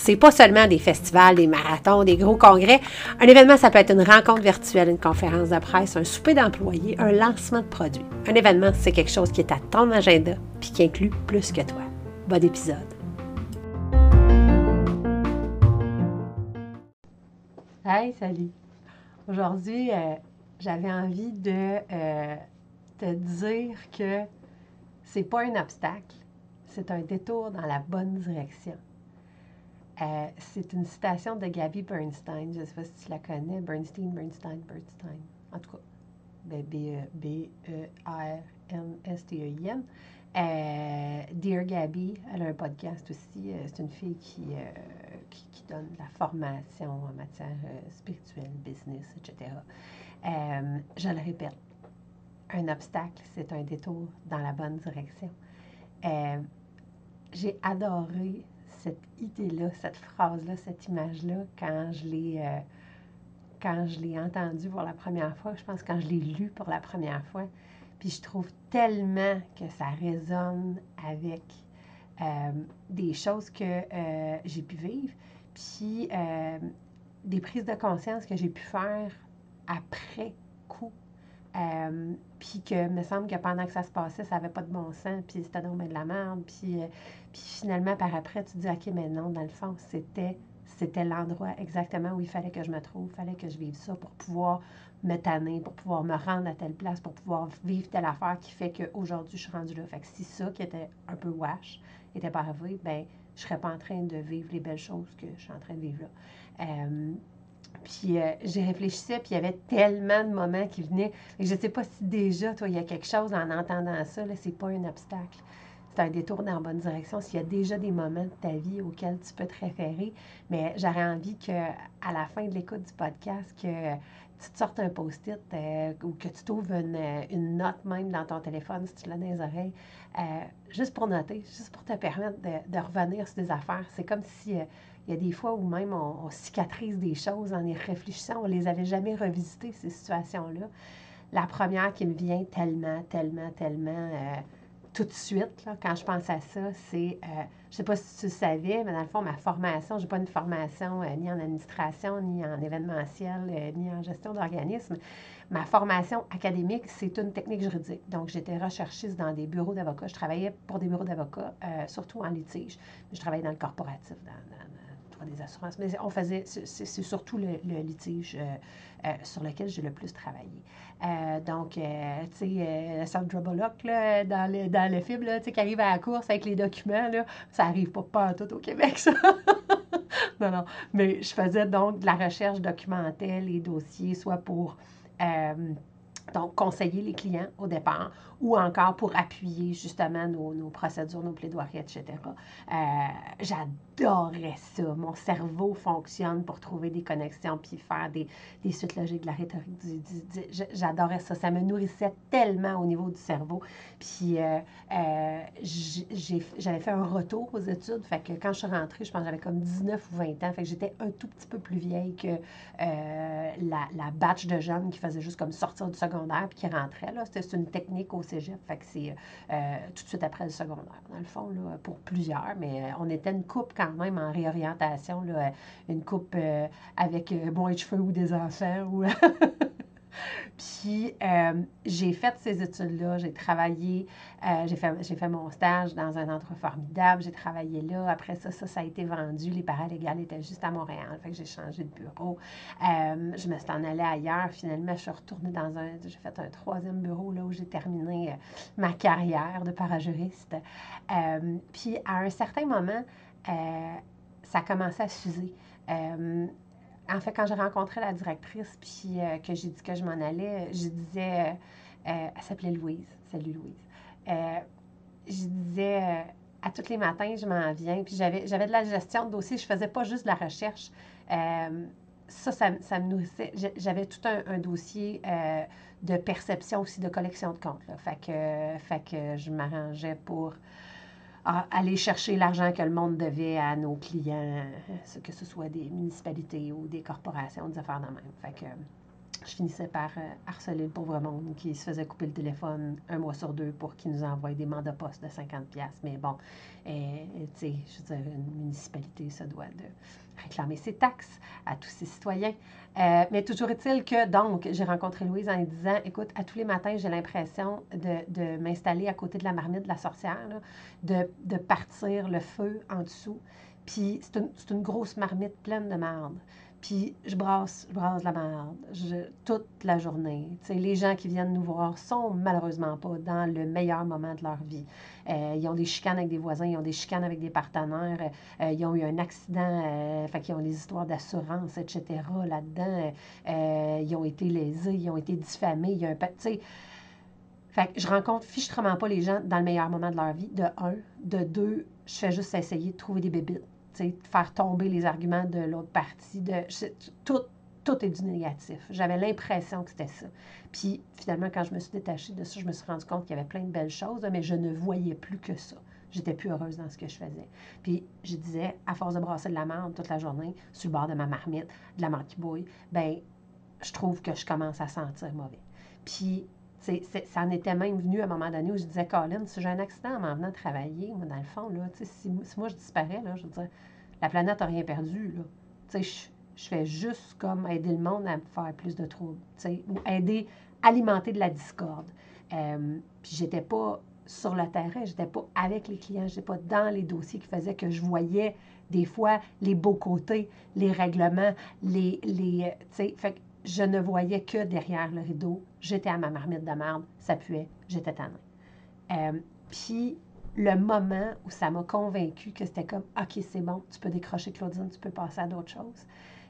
C'est pas seulement des festivals, des marathons, des gros congrès. Un événement, ça peut être une rencontre virtuelle, une conférence de presse, un souper d'employés, un lancement de produits. Un événement, c'est quelque chose qui est à ton agenda puis qui inclut plus que toi. Bon épisode. Hey, salut! Aujourd'hui, euh, j'avais envie de euh, te dire que c'est pas un obstacle, c'est un détour dans la bonne direction. Euh, c'est une citation de Gabby Bernstein. Je ne sais pas si tu la connais. Bernstein, Bernstein, Bernstein. En tout cas, B-E-R-N-S-T-E-I-N. Dear Gabby, elle a un podcast aussi. c'est une fille qui, qui, donne de la formation en matière euh, spirituelle, business, etc. Euh, je le répète, un obstacle, c'est un détour dans la bonne direction. Euh, j'ai adoré cette idée-là, cette phrase-là, cette image-là quand je l'ai quand je l'ai entendue pour la première fois. Je pense quand je l'ai lu pour la première fois. Puis je trouve tellement que ça résonne avec des choses que j'ai pu vivre, puis euh, des prises de conscience que j'ai pu faire après. Euh, puis que me semble que pendant que ça se passait, ça n'avait pas de bon sens, puis c'était donc de la merde. Puis, euh, puis finalement, par après, tu te dis, OK, mais non, dans le fond, c'était c'était l'endroit exactement où il fallait que je me trouve, il fallait que je vive ça pour pouvoir me tanner, pour pouvoir me rendre à telle place, pour pouvoir vivre telle affaire qui fait qu'aujourd'hui, je suis rendue là. Fait que si ça, qui était un peu wash, n'était pas arrivé, ben je ne serais pas en train de vivre les belles choses que je suis en train de vivre là. Euh, puis euh, j'ai réfléchi, puis il y avait tellement de moments qui venaient. Je ne sais pas si déjà, toi, il y a quelque chose en entendant ça, là, c'est pas un obstacle. C'est un détour dans la bonne direction. S'il y a déjà des moments de ta vie auxquels tu peux te référer, mais j'aurais envie qu'à la fin de l'écoute du podcast, que tu te sortes un post-it euh, ou que tu trouves une, note même dans ton téléphone si tu l'as dans les oreilles, euh, juste pour noter, juste pour te permettre de, revenir sur des affaires. C'est comme si euh, il y a des fois où même on, cicatrise des choses en y réfléchissant, on les avait jamais revisitées, ces situations-là. La première qui me vient tellement, tellement, tellement tout de suite, là, quand je pense à ça, c'est, euh, je ne sais pas si tu le savais, mais dans le fond, ma formation, je n'ai pas une formation euh, ni en administration, ni en événementiel, euh, ni en gestion d'organisme. Ma formation académique, c'est une technique juridique. Donc, j'étais recherchiste dans des bureaux d'avocats. Je travaillais pour des bureaux d'avocats, surtout en litige. Je travaillais dans le corporatif, des assurances. Mais on faisait, c'est surtout le, litige sur lequel j'ai le plus travaillé. Euh, donc, euh, tu sais, euh, Sandra Bullock, là, dans, le, dans le film, là, qui arrive à la course avec les documents, là, ça arrive pas, pas tout au Québec, ça. non, non. Mais je faisais donc de la recherche documentaire, les dossiers, soit pour donc, conseiller les clients au départ ou encore pour appuyer justement nos, nos procédures, nos plaidoiries, etc. Euh, j'adorais ça. Mon cerveau fonctionne pour trouver des connexions puis faire des, des suites logiques de la rhétorique. J'adorais ça. Ça me nourrissait tellement au niveau du cerveau. Puis, euh, euh, j'avais fait un retour aux études. Fait que quand je suis rentrée, je pense que j'avais comme 19 ou 20 ans. Fait que j'étais un tout petit peu plus vieille que la, la batch de jeunes qui faisaient juste comme sortir du second puis qui rentrait. Là. C'est une technique au cégep. Fait que c'est euh, tout de suite après le secondaire, dans le fond, là, pour plusieurs. Mais euh, on était une coupe quand même en réorientation, là, une coupe euh, avec moins de cheveux ou des enfants. Ou Puis euh, j'ai fait ces études-là, j'ai travaillé, euh, j'ai fait, mon stage dans un endroit formidable, j'ai travaillé là. Après ça, ça, ça a été vendu. Les paralégales étaient juste à Montréal, fait que j'ai changé de bureau. Euh, je me suis en allée ailleurs. Finalement, je suis retournée dans un, j'ai fait un troisième bureau là où j'ai terminé ma carrière de parajuriste. puis à un certain moment, ça a commencé à s'user en fait, quand j'ai rencontré la directrice, puis euh, que j'ai dit que je m'en allais, je disais, euh, euh, elle s'appelait Louise, salut Louise, je disais, à tous les matins, je m'en viens, puis j'avais, de la gestion de dossier, je faisais pas juste de la recherche. ça, ça, me nourrissait. J'avais tout un, dossier de perception aussi, de collection de comptes. Fait, que, fait que je m'arrangeais pour aller chercher l'argent que le monde devait à nos clients, que ce soit des municipalités ou des corporations, des affaires de même. Que je finissais par euh, harceler le pauvre monde qui se faisait couper le téléphone un mois sur deux pour qu'il nous envoie des mandats postes de 50$. Mais bon, euh, tu sais, je veux dire, une municipalité se doit de réclamer ses taxes à tous ses citoyens. Euh, mais toujours est-il que, donc, j'ai rencontré Louise en lui disant Écoute, à tous les matins, j'ai l'impression de, m'installer à côté de la marmite de la sorcière, de, partir le feu en dessous. Puis c'est une, une, grosse marmite pleine de merde. Puis je brasse, je brasse la merde toute la journée. sais, les gens qui viennent nous voir sont malheureusement pas dans le meilleur moment de leur vie. Euh, ils ont des chicanes avec des voisins, ils ont des chicanes avec des partenaires, euh, ils ont eu un accident, euh, fait qu'ils ont des histoires d'assurance, etc. là-dedans. ils ont été lésés, ils ont été diffamés. Il y un... Fait que je rencontre fichtrement pas les gens dans le meilleur moment de leur vie, de un. De deux, je fais juste essayer de trouver des bébites faire tomber les arguments de l'autre partie. De, tout, tout est du négatif. J'avais l'impression que c'était ça. Puis finalement, quand je me suis détachée de ça, je me suis rendu compte qu'il y avait plein de belles choses, mais je ne voyais plus que ça. J'étais plus heureuse dans ce que je faisais. Puis je disais, à force de brasser de la merde toute la journée, sur le bord de ma marmite, de la marque qui bouille, ben je trouve que je commence à sentir mauvais. Puis ça en était même venu à un moment donné où je disais, Colin, si j'ai un accident en m'en venant travailler, moi, dans le fond, là, si, si, moi je disparais, là, je veux dire, la planète n'a rien perdu. Là. Je, je fais juste comme aider le monde à faire plus de troubles, ou aider, alimenter de la discorde. Euh, puis j'étais pas sur le terrain, j'étais pas avec les clients, j'étais pas dans les dossiers qui faisaient que je voyais des fois les beaux côtés, les règlements, les, les fait que je ne voyais que derrière le rideau. J'étais à ma marmite de merde, ça puait, j'étais tannée. Euh, puis le moment où ça m'a convaincu que c'était comme OK, c'est bon, tu peux décrocher Claudine, tu peux passer à d'autres choses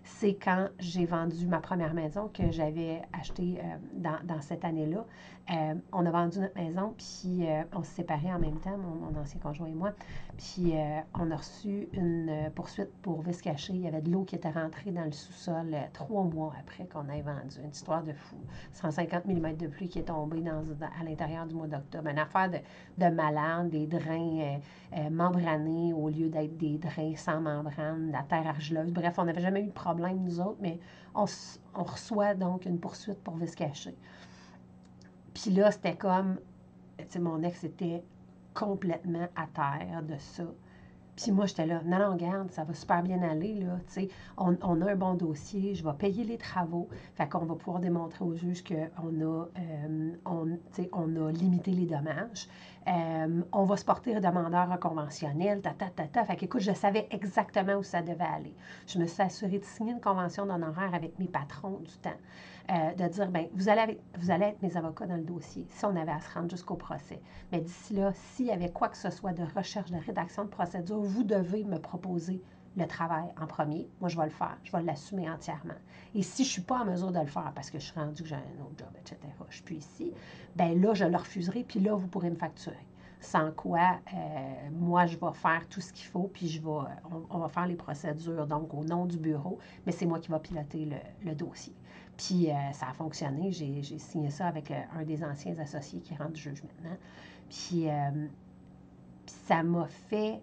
c'est quand j'ai vendu ma première maison que j'avais achetée euh, dans, cette année-là. Euh, on a vendu notre maison, puis euh, on s'est séparés en même temps, mon, ancien conjoint et moi. Puis on a reçu une poursuite pour vice caché. Il y avait de l'eau qui était rentrée dans le sous-sol trois mois après qu'on ait vendu. Une histoire de fou. 150 mm de pluie qui est tombée à l'intérieur du mois d'octobre. Une affaire de, de malade, des drains membranés au lieu d'être des drains sans membrane, la terre argileuse. Bref, on n'avait jamais eu de problème nous autres, mais on, reçoit donc une poursuite pour vice caché. Puis là, c'était comme, tu sais, mon ex était complètement à terre de ça. Puis moi, j'étais là, non, non, garde, ça va super bien aller, là, tu sais, on, a un bon dossier, je vais payer les travaux, fait qu'on va pouvoir démontrer au juge qu'on a, euh, on, on a limité les dommages, euh, on va se porter demandeur conventionnel, ta, ta, ta, ta. Fait qu'écoute, je savais exactement où ça devait aller. Je me suis assurée de signer une convention d'honoraire avec mes patrons du temps. Euh, de dire, bien, vous allez, vous allez être mes avocats dans le dossier, si on avait à se rendre jusqu'au procès. Mais d'ici là, s'il y avait quoi que ce soit de recherche, de rédaction de procédure, vous devez me proposer le travail en premier. Moi, je vais le faire. Je vais l'assumer entièrement. Et si je ne suis pas en mesure de le faire parce que je suis rendu que j'ai un autre job, etc., je suis plus ici, ben là, je le refuserai, puis là, vous pourrez me facturer. Sans quoi, euh, moi, je vais faire tout ce qu'il faut, puis je vais, on, va faire les procédures, donc au nom du bureau, mais c'est moi qui vais piloter le dossier. Puis euh, ça a fonctionné. J'ai signé ça avec euh, un des anciens associés qui rend du juge maintenant. Puis, euh, puis ça m'a fait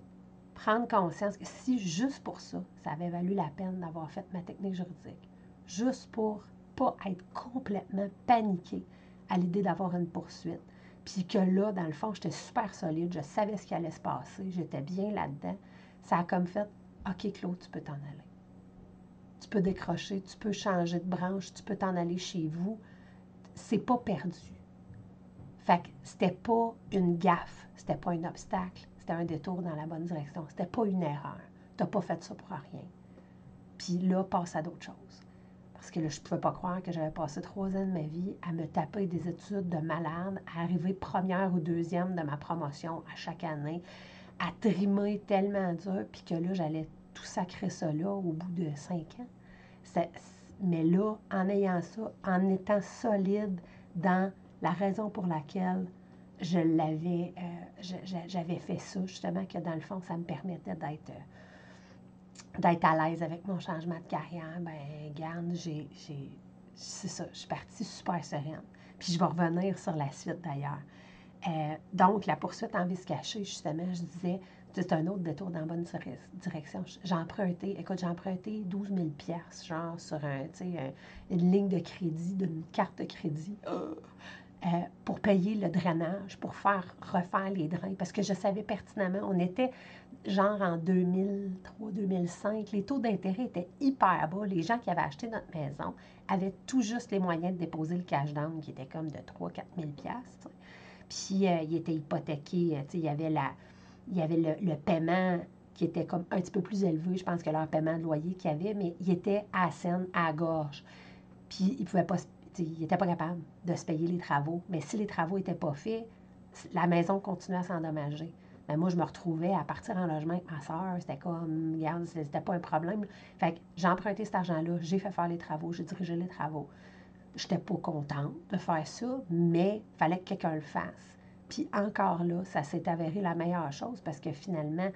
prendre conscience que si juste pour ça, ça avait valu la peine d'avoir fait ma technique juridique, juste pour pas être complètement paniqué à l'idée d'avoir une poursuite. Puis que là, dans le fond, j'étais super solide, je savais ce qui allait se passer, j'étais bien là-dedans. Ça a comme fait, OK, Claude, tu peux t'en aller tu peux décrocher, tu peux changer de branche, tu peux t'en aller chez vous. C'est pas perdu. Fait que c'était pas une gaffe, c'était pas un obstacle, c'était un détour dans la bonne direction, c'était pas une erreur. T'as pas fait ça pour rien. Puis là, passe à d'autres choses. Parce que là, je pouvais pas croire que j'avais passé trois ans de ma vie à me taper des études de malade, à arriver première ou deuxième de ma promotion à chaque année, à trimer tellement dur, puis que là, j'allais tout sacrer ça là au bout de cinq ans. mais là, en ayant ça, en étant solide dans la raison pour laquelle je l'avais, euh, j'avais fait ça, justement, que dans le fond, ça me permettait d'être euh, d'être à l'aise avec mon changement de carrière, ben garde, j'ai, c'est ça, je suis partie super sereine. Puis je vais revenir sur la suite d'ailleurs. Euh, donc, la poursuite en vice caché, justement, je disais, c'est un autre détour dans la bonne direction. J'ai emprunté, écoute, j'ai emprunté 12 000 genre sur un, une ligne de crédit, d'une carte de crédit. Euh, pour payer le drainage, pour faire refaire les drains, parce que je savais pertinemment, on était genre en 2003-2005, les taux d'intérêt étaient hyper bas. Les gens qui avaient acheté notre maison avaient tout juste les moyens de déposer le cash down, qui était comme de 3-4 000 Puis euh, il était hypothéqué, il y avait, la, il y avait le, paiement qui était comme un petit peu plus élevé, je pense que leur paiement de loyer qu'il y avait, mais il était à la scène, à gorge. Puis il pouvait pas il n'était pas capable de se payer les travaux. Mais si les travaux n'étaient pas faits, la maison continuait à s'endommager. Mais moi, je me retrouvais à partir en logement avec ma soeur. C'était comme, regarde, c'était pas un problème. Fait que j'ai emprunté cet argent-là, j'ai fait faire les travaux, j'ai dirigé les travaux. Je n'étais pas contente de faire ça, mais il fallait que quelqu'un le fasse. Puis encore là, ça s'est avéré la meilleure chose parce que finalement,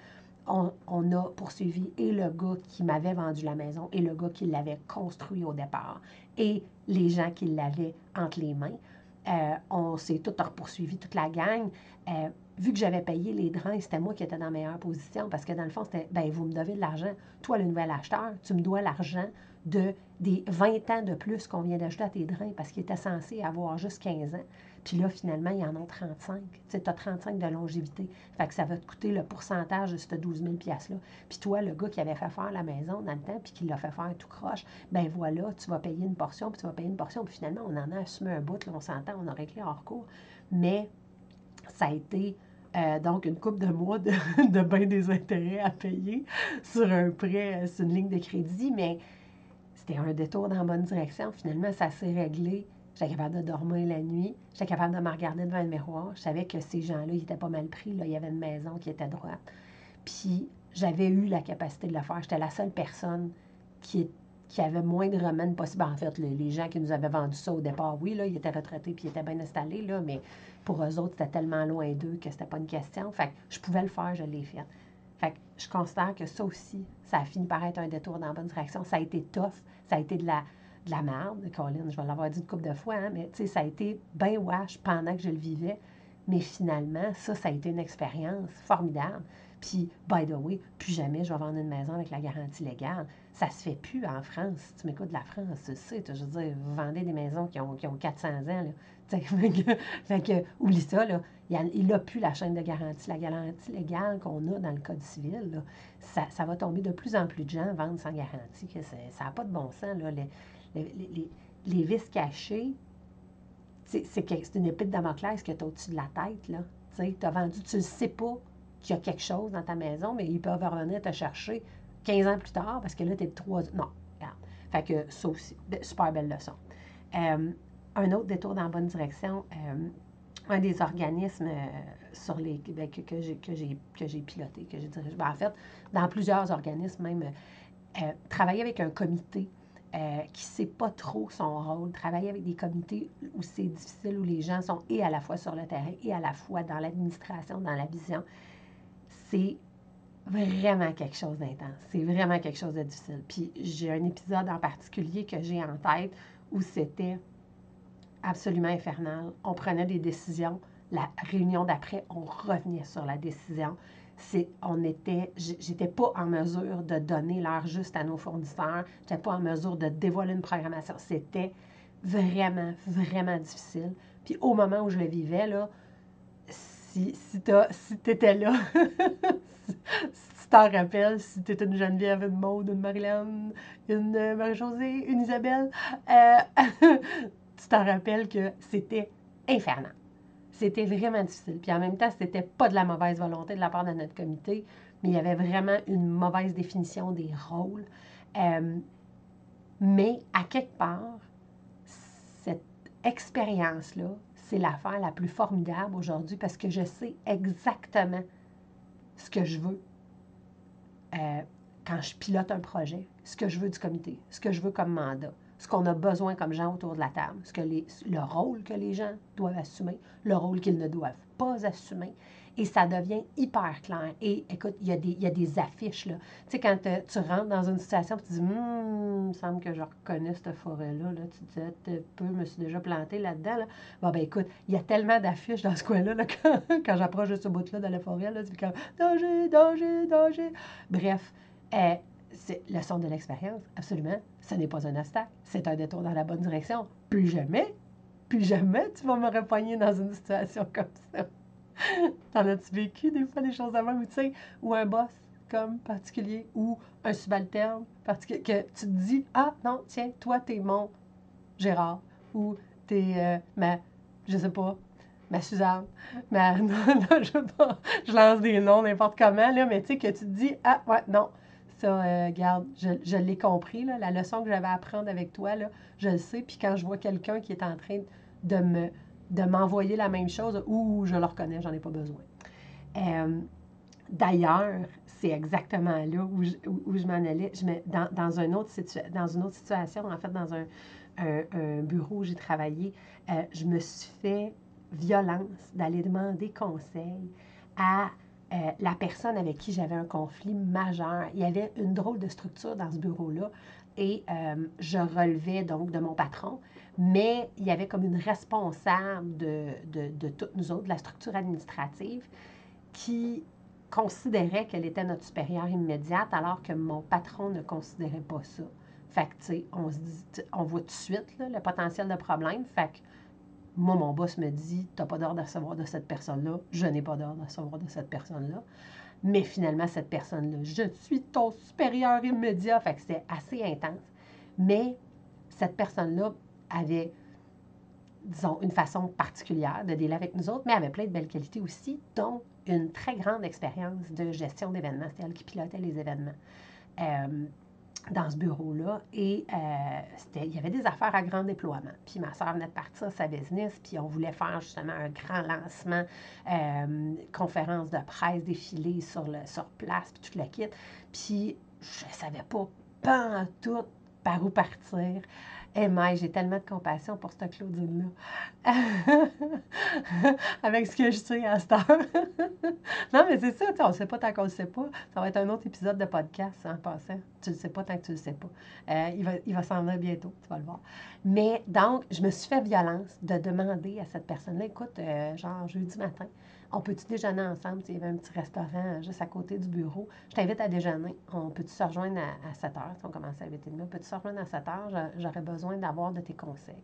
on, a poursuivi et le gars qui m'avait vendu la maison et le gars qui l'avait construit au départ et les gens qui l'avaient entre les mains. Euh, on s'est tout poursuivi, toute la gang. Euh, vu que j'avais payé les drains, c'était moi qui étais dans la meilleure position parce que dans le fond, c'était ben vous me devez de l'argent. Toi, le nouvel acheteur, tu me dois l'argent de des 20 ans de plus qu'on vient d'ajouter à tes drains parce qu'il était censé avoir juste 15 ans. Puis là, finalement, il y en a 35. Tu sais, as 35 de longévité. Fait que ça va te coûter le pourcentage de ce 12 000 $-là. Puis toi, le gars qui avait fait faire la maison dans le temps, puis qui l'a fait faire tout croche, ben voilà, tu vas payer une portion, puis tu vas payer une portion. Puis finalement, on en a assumé un bout, là, on s'entend, on a réglé hors cours. Mais ça a été euh, donc, une coupe de mois de, de bien des intérêts à payer sur un prêt, sur une ligne de crédit, mais c'était un détour dans la bonne direction. Finalement, ça s'est réglé J'étais capable de dormir la nuit. J'étais capable de me regarder devant le miroir. Je savais que ces gens-là, ils étaient pas mal pris. Là. Il y avait une maison qui était droite. Puis j'avais eu la capacité de le faire. J'étais la seule personne qui, qui avait moins de remèdes possible. En fait, les, gens qui nous avaient vendu ça au départ, oui, là, ils étaient retraités puis ils étaient bien installés, là, mais pour eux autres, c'était tellement loin d'eux que c'était pas une question. Fait que je pouvais le faire, je l'ai fait. Fait que je considère que ça aussi, ça a fini par être un détour dans la bonne direction. Ça a été tough, ça a été de la, de la merde, Colin, je vais l'avoir dit une couple de fois, hein, mais tu sais, ça a été bien wash pendant que je le vivais. Mais finalement, ça, ça a été une expérience formidable. Puis, by the way, plus jamais je vais vendre une maison avec la garantie légale. Ça se fait plus en France. Tu m'écoutes de la France, tu sais, je veux dire, vous vendez des maisons qui ont, qui ont 400 ans. Là. fait, que, oublie ça, là. Il n'a plus la chaîne de garantie. La garantie légale qu'on a dans le Code civil, ça, ça, va tomber de plus en plus de gens vendent sans garantie. Que ça n'a pas de bon sens. Là. Les, les, les, vis cachées, c'est une épée de Damoclès que tu as au-dessus de la tête. Là. Tu as vendu, tu ne sais pas qu'il y a quelque chose dans ta maison, mais ils peuvent revenir te chercher 15 ans plus tard parce que là, tu es de 3 Non, regarde. Fait que ça aussi, super belle leçon. Euh, un autre détour dans la bonne direction, euh, un des organismes euh, sur les, ben, que, que j'ai piloté, que j'ai dirigé. Ben, en fait, dans plusieurs organismes, même, travailler avec un comité euh, qui ne sait pas trop son rôle, travailler avec des comités où c'est difficile, où les gens sont et à la fois sur le terrain et à la fois dans l'administration, dans la vision, c'est vraiment quelque chose d'intense. C'est vraiment quelque chose de difficile. Puis j'ai un épisode en particulier que j'ai en tête où c'était absolument infernal. On prenait des décisions. La réunion d'après, on revenait sur la décision on était, j'étais pas en mesure de donner l'heure juste à nos fournisseurs, j'étais pas en mesure de dévoiler une programmation. C'était vraiment, vraiment difficile. Puis au moment où je le vivais, là, si, si tu étais là, si, tu t'en rappelles, si tu une Geneviève, une Maude, une Marilyn, une euh, Marie-Josée, une Isabelle, euh, tu t'en rappelles que c'était infernal. C'était vraiment difficile. Puis en même temps, c'était pas de la mauvaise volonté de la part de notre comité, mais il y avait vraiment une mauvaise définition des rôles. Euh, mais à quelque part, cette expérience-là, c'est l'affaire la plus formidable aujourd'hui parce que je sais exactement ce que je veux euh, quand je pilote un projet, ce que je veux du comité, ce que je veux comme mandat ce qu'on a besoin comme gens autour de la table, ce que le rôle que les gens doivent assumer, le rôle qu'ils ne doivent pas assumer. et ça devient hyper clair. Et écoute, il y, a des, affiches, là. Tu sais, quand tu rentres dans une situation, tu dis, hum, il me semble que je reconnais cette forêt-là, là. Tu te dis, Ah, peu, je me suis déjà planté là-dedans, là. Bon, ben écoute, il y a tellement d'affiches dans ce coin-là, là, quand, j'approche de ce bout-là de la forêt, là, c'est comme, danger, danger, danger. Bref, euh, c'est leçon de l'expérience, absolument. Ce n'est pas un obstacle, c'est un détour dans la bonne direction. Plus jamais, plus jamais tu vas me repogner dans une situation comme ça. T'en as-tu vécu des fois des choses même, ou tu sais, ou un boss comme particulier, ou un subalterne particulier, que tu te dis, ah non, tiens, toi, t'es mon Gérard, ou t'es euh, ma, je sais pas, ma Suzanne, ma, non, non, je, je lance des noms n'importe comment, là, mais tu sais, que tu te dis, ah ouais, non, ça, euh, garde, je, l'ai compris, la leçon que j'avais à apprendre avec toi, là, je le sais, puis quand je vois quelqu'un qui est en train de me de m'envoyer la même chose, ou je le reconnais, j'en ai pas besoin. Euh, D'ailleurs, c'est exactement là où je, où, je m'en allais. Je dans, dans, un autre dans une autre situation, en fait, dans un, un, un bureau où j'ai travaillé, euh, je me suis fait violence d'aller demander conseil à euh, la personne avec qui j'avais un conflit majeur. Il y avait une drôle de structure dans ce bureau-là et euh, je relevais donc de mon patron, mais il y avait comme une responsable de, toutes nous autres, de la structure administrative, qui considérait qu'elle était notre supérieure immédiate, alors que mon patron ne considérait pas ça. Fait que, tu sais, on on voit tout de suite le potentiel de problème. Fait que, moi, mon boss me dit, tu n'as pas d'ordre à de cette personne-là, je n'ai pas d'ordre à de cette personne-là. Mais finalement, cette personne-là, je suis ton supérieur immédiat. Fait que c'était assez intense. Mais cette personne-là avait, disons, une façon particulière de dealer avec nous autres, mais avait plein de belles qualités aussi, dont une très grande expérience de gestion d'événements. C'était elle qui pilotait les événements euh, dans ce bureau-là. Et euh, il y avait des affaires à grand déploiement. Puis ma soeur venait de partir sa business, puis on voulait faire justement un grand lancement, euh, conférence de presse, défilé sur, le, sur place, puis tout le kit. Puis je ne savais pas, pas en tout par où partir. Et hey, j'ai tellement de compassion pour cette Claudine-là. Avec ce que je sais à cette heure. non, mais c'est ça, on ne sait pas tant qu'on ne le sait pas. Ça va être un autre épisode de podcast en passant. Tu ne le sais pas tant que tu ne le sais pas. Euh, il va, il va s'en venir bientôt, tu vas le voir. Mais donc, je me suis fait violence de demander à cette personne-là, écoute, euh, genre jeudi matin, on peut-tu déjeuner ensemble? Il y avait un petit restaurant juste à côté du bureau. Je t'invite à déjeuner. On peut-tu se rejoindre à, à 7 heures? On commence à 8h30. Peux-tu se rejoindre à 7 heures? J'aurais besoin d'avoir de tes conseils.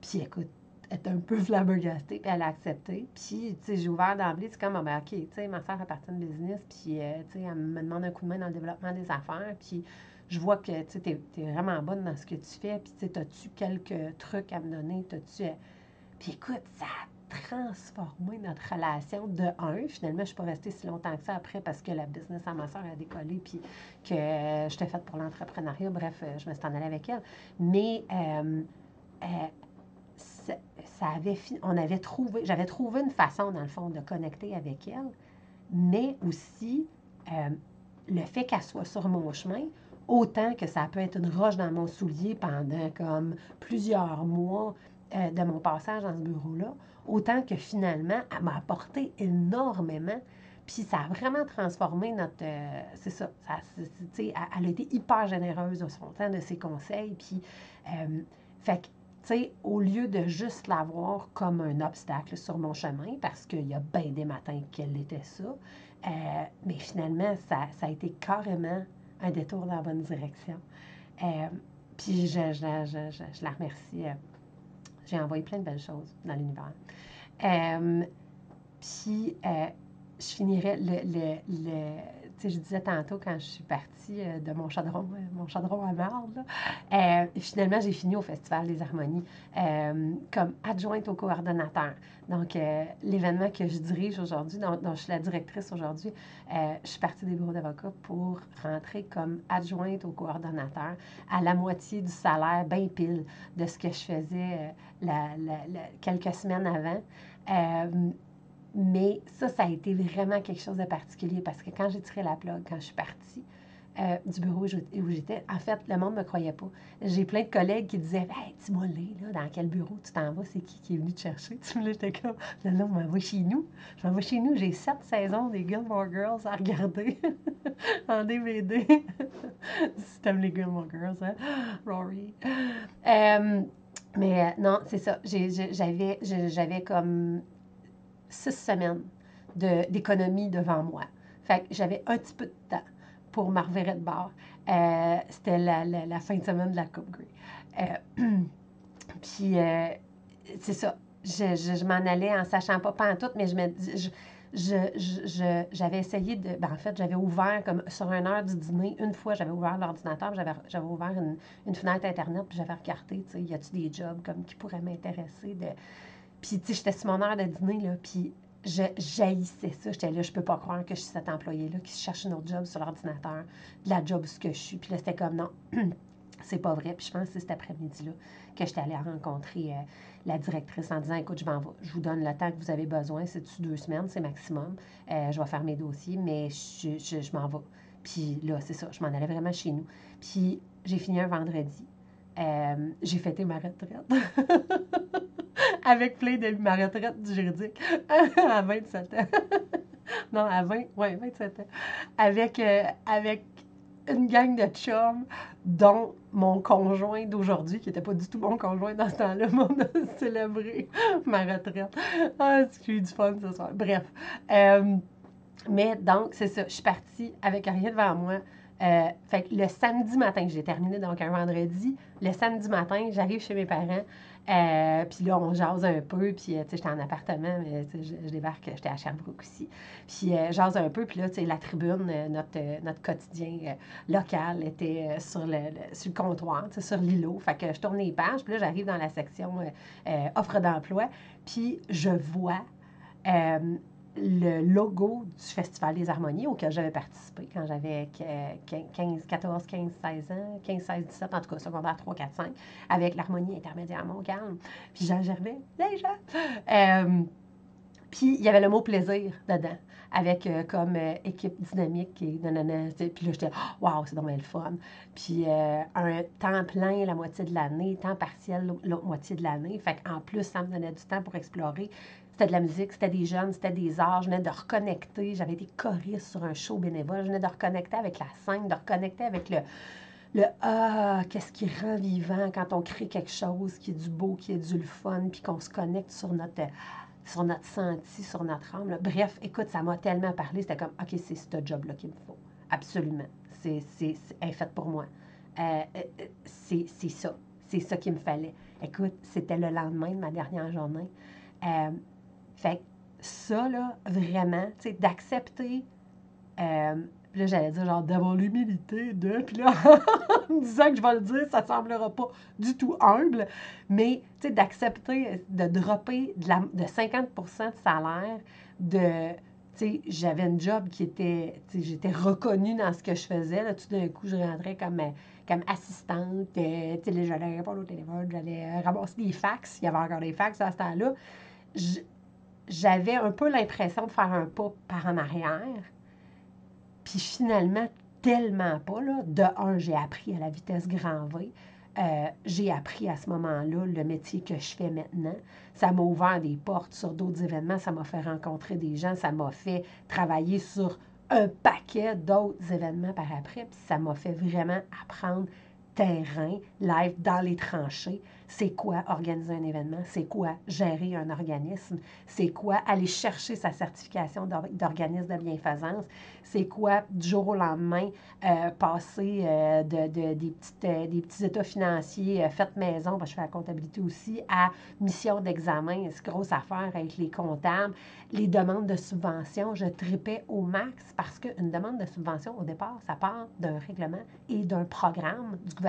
Puis écoute, elle est un peu flabbergastée, puis elle a accepté. Puis, j'ai ouvert d'emblée, c'est comme, ben, OK, tu ma soeur appartient de business, puis, euh, elle me demande un coup de main dans le développement des affaires, puis je vois que, tu t'es es vraiment bonne dans ce que tu fais, puis, tu sais, as-tu quelques trucs à me donner? T'as-tu... Puis, écoute, ça transformer notre relation de un. Finalement, je ne suis pas restée si longtemps que ça après parce que la business à ma soeur a décollé puis que euh, j'étais faite pour l'entrepreneuriat. Bref, euh, je me suis en allée avec elle. Mais euh, euh, ça, ça avait on avait trouvé, j'avais trouvé une façon, dans le fond, de connecter avec elle, mais aussi le fait qu'elle soit sur mon chemin, autant que ça peut être une roche dans mon soulier pendant comme plusieurs mois de mon passage dans ce bureau-là, autant que finalement, elle m'a apporté énormément. Puis ça a vraiment transformé notre. Euh, c'est ça. ça elle, elle a été hyper généreuse de son temps, de ses conseils. Puis, euh, fait que, tu sais, au lieu de juste l'avoir comme un obstacle sur mon chemin, parce qu'il y a bien des matins qu'elle était ça, euh, mais finalement, ça, ça, a été carrément un détour dans la bonne direction. Puis je, je, je, je, la remercie. J'ai envoyé plein de belles choses dans l'univers. Euh, puis, euh, je finirais le, le, le sais, je disais tantôt quand je suis partie euh, de mon chaudron, mon chaudron à marde, là, finalement, j'ai fini au Festival des Harmonies comme adjointe au coordonnateur. Donc, l'événement que je dirige aujourd'hui, dont, je suis la directrice aujourd'hui, je suis partie des bureaux d'avocats pour rentrer comme adjointe au coordonnateur à la moitié du salaire, bien pile, de ce que je faisais quelques semaines avant. Mais ça, ça a été vraiment quelque chose de particulier parce que quand j'ai tiré la plug, quand je suis partie, euh, du bureau où j'étais. En fait, le monde ne me croyait pas. J'ai plein de collègues qui disaient Hey, dis-moi là, dans quel bureau tu t'en vas, c'est qui qui est venu te chercher? Tu j'étais comme Non, non, on m'envoie chez nous. Je m'envoie chez nous. J'ai sept saisons des Gilmore Girls à regarder en DVD. si t'aimes les Gilmore Girls, hein? Rory. Euh, mais euh, non, c'est ça. J'avais comme six semaines d'économie devant moi. Fait j'avais un petit peu de temps pour ma de bord. Euh, c'était la, la, fin de semaine de la Coupe Grey. Euh, puis, euh, c'est ça. Je, je, m'en allais en sachant pas, pas en tout, mais je me je, je, j'avais essayé de. Ben en fait, j'avais ouvert, comme sur une heure du dîner, une fois, j'avais ouvert l'ordinateur, j'avais, j'avais ouvert une, une, fenêtre Internet, puis j'avais regardé, tu sais, y a-tu des jobs comme qui pourraient m'intéresser? De... Puis, tu sais, j'étais sur mon heure de dîner, là, puis je jaillissais ça. J'étais là, je peux pas croire que je suis cet employé-là qui cherche un autre job sur l'ordinateur, de la job ce que je suis. Puis là, c'était comme non, c'est pas vrai. Puis je pense que c'est cet après-midi-là que j'étais allée rencontrer euh, la directrice en disant écoute, je m'en vais, je vous donne le temps que vous avez besoin, c'est dessus deux semaines, c'est maximum. Euh, je vais faire mes dossiers, mais je m'en vais. Puis là, c'est ça, je m'en allais vraiment chez nous. Puis j'ai fini un vendredi. Euh, j'ai fêté ma retraite. Avec plein de ma retraite juridique à 27 ans. non, à 20, ouais, 27 ans. Avec, euh, avec une gang de chums, dont mon conjoint d'aujourd'hui, qui n'était pas du tout mon conjoint dans ce temps-là, m'ont célébré ma retraite. Ah, j'ai eu du fun ce soir. Bref. Euh, mais donc, c'est ça. Je suis partie avec rien devant moi. Euh, fait que le samedi matin, j'ai terminé donc un vendredi. Le samedi matin, j'arrive chez mes parents. Euh, puis là, on jase un peu. Puis, euh, tu sais, j'étais en appartement, mais je, je, débarque, j'étais à Sherbrooke aussi. Puis, jase un peu. Puis là, tu sais, la tribune, notre, notre quotidien local était sur le, sur le comptoir, sur l'îlot. Fait que je tourne les pages. Puis là, j'arrive dans la section offre d'emploi. Puis, je vois le logo du Festival des Harmonies auquel j'avais participé quand j'avais 15, 14, 15, 16 ans, 15, 16, 17, en tout cas, secondaire 3, 4, 5, avec l'harmonie intermédiaire Montcalm. Puis Jean Gervais, déjà. Euh, puis il y avait le mot plaisir dedans, avec euh, comme euh, équipe dynamique. Puis là, j'étais, waouh, c'est dommage le fun. Puis un temps plein la moitié de l'année, temps partiel l'autre moitié de l'année. Fait qu'en plus, ça me donnait du temps pour explorer c'était de la musique, c'était des jeunes, c'était des arts. Je venais de reconnecter. J'avais été choriste sur un show bénévole. Je venais de reconnecter avec la scène, de reconnecter avec le, le Ah, qu'est-ce qui rend vivant quand on crée quelque chose qui est du beau, qui est du fun, puis qu'on se connecte sur notre, sur notre senti, sur notre âme. Bref, écoute, ça m'a tellement parlé. C'était comme OK, c'est ce job-là qu'il me faut. Absolument. C'est, c'est, fait pour moi. Euh, euh, c'est, c'est ça. C'est ça qu'il me fallait. Écoute, c'était le lendemain de ma dernière journée. Euh, fait ça, là, vraiment, tu sais, d'accepter. Euh, là, j'allais dire genre d'avoir l'humilité de. Puis là, en me disant que je vais le dire, ça ne semblera pas du tout humble. Mais, tu sais, d'accepter de dropper de, la, de 50 de salaire, de. Tu sais, j'avais un job qui était. Tu sais, j'étais reconnue dans ce que je faisais. Là, tout d'un coup, je rentrais comme, comme assistante. Euh, tu sais, j'allais répondre au téléphone, j'allais ramasser des fax. Il y avait encore des fax à ce temps-là j'avais un peu l'impression de faire un pas par en arrière. Puis finalement, tellement pas. Là. De un, j'ai appris à la vitesse grand V. Euh, j'ai appris à ce moment-là le métier que je fais maintenant. Ça m'a ouvert des portes sur d'autres événements, ça m'a fait rencontrer des gens, ça m'a fait travailler sur un paquet d'autres événements par après, puis ça m'a fait vraiment apprendre terrain, live dans les tranchées. C'est quoi organiser un événement, c'est quoi gérer un organisme, c'est quoi aller chercher sa certification d'organisme de bienfaisance, c'est quoi du jour au lendemain euh, passer euh, de, des, petites, euh, des petits états financiers faits maison, parce que je fais la comptabilité aussi, à mission d'examen, c'est grosse affaire avec les comptables, les demandes de subvention, je tripais au max parce qu'une demande de subvention, au départ, ça part d'un règlement et d'un programme du.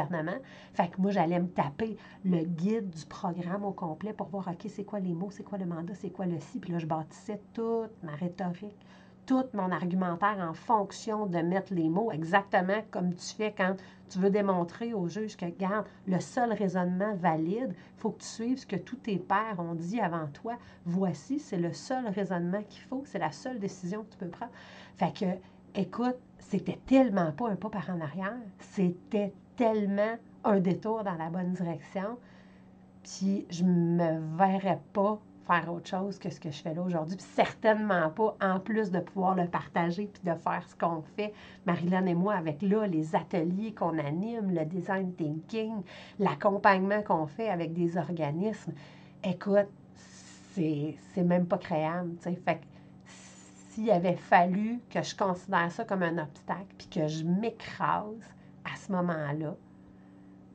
Fait que moi, j'allais me taper le guide du programme au complet pour voir, OK, c'est quoi les mots, c'est quoi le mandat, c'est quoi le si. Puis là, je bâtissais toute ma rhétorique, tout mon argumentaire en fonction de mettre les mots exactement comme tu fais quand tu veux démontrer au juge que, regarde, le seul raisonnement valide, il faut que tu suives ce que tous tes pères ont dit avant toi. Voici, c'est le seul raisonnement qu'il faut, c'est la seule décision que tu peux prendre. Fait que écoute, c'était tellement pas un pas par en arrière, c'était tellement un détour dans la bonne direction. Puis je me verrais pas faire autre chose que ce que je fais là aujourd'hui. Puis certainement pas, en plus de pouvoir le partager puis de faire ce qu'on fait, Marilyn et moi, avec là, les ateliers qu'on anime, le design thinking, l'accompagnement qu'on fait avec des organismes. Écoute, c'est même pas créable, tu sais. Fait que s'il avait fallu que je considère ça comme un obstacle puis que je m'écrase à ce moment-là,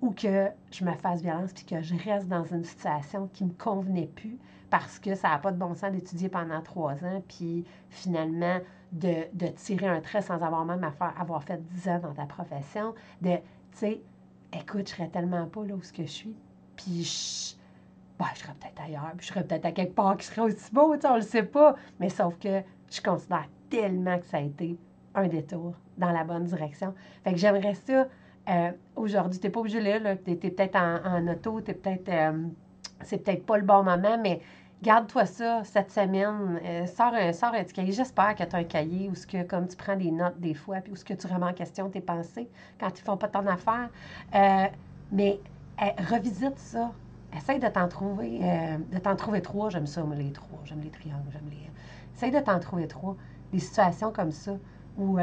ou que je me fasse violence puis que je reste dans une situation qui ne me convenait plus parce que ça n'a pas de bon sens d'étudier pendant trois ans, puis finalement de, tirer un trait sans avoir même à faire, avoir fait dix ans dans ta profession, de, tu sais, écoute, je serais tellement pas là où ce que je suis, puis je, ben, je serais peut-être ailleurs, puis je serais peut-être à quelque part qui serait aussi beau, tu sais, on le sait pas, mais sauf que je considère tellement que ça a été un détour dans la bonne direction. Fait que j'aimerais ça euh, aujourd'hui, tu n'es pas obligé là, tu es, peut-être en, auto, tu peut-être. Euh, c'est peut-être pas le bon moment, mais garde-toi ça cette semaine. Euh, sors, un, sors un petit cahier. J'espère que tu as un cahier où ce que, comme tu prends des notes des fois, puis où ce que tu remets en question tes pensées quand ils font pas ton affaire. mais revisite ça. Essaye de t'en trouver, de t'en trouver trois. J'aime ça, les trois. J'aime les triangles, j'aime les. Essaye de t'en trouver trois. Des situations comme ça où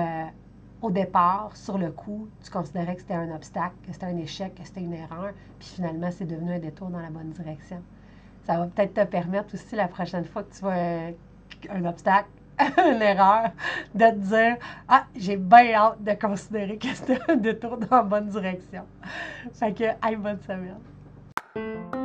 au départ, sur le coup, tu considérais que c'était un obstacle, que c'était un échec, que c'était une erreur, puis finalement, c'est devenu un détour dans la bonne direction. Ça va peut-être te permettre aussi la prochaine fois que tu vois un, obstacle, une erreur, de te dire Ah, j'ai bien hâte de considérer que c'était un détour dans la bonne direction. Fait que, hey, bonne semaine.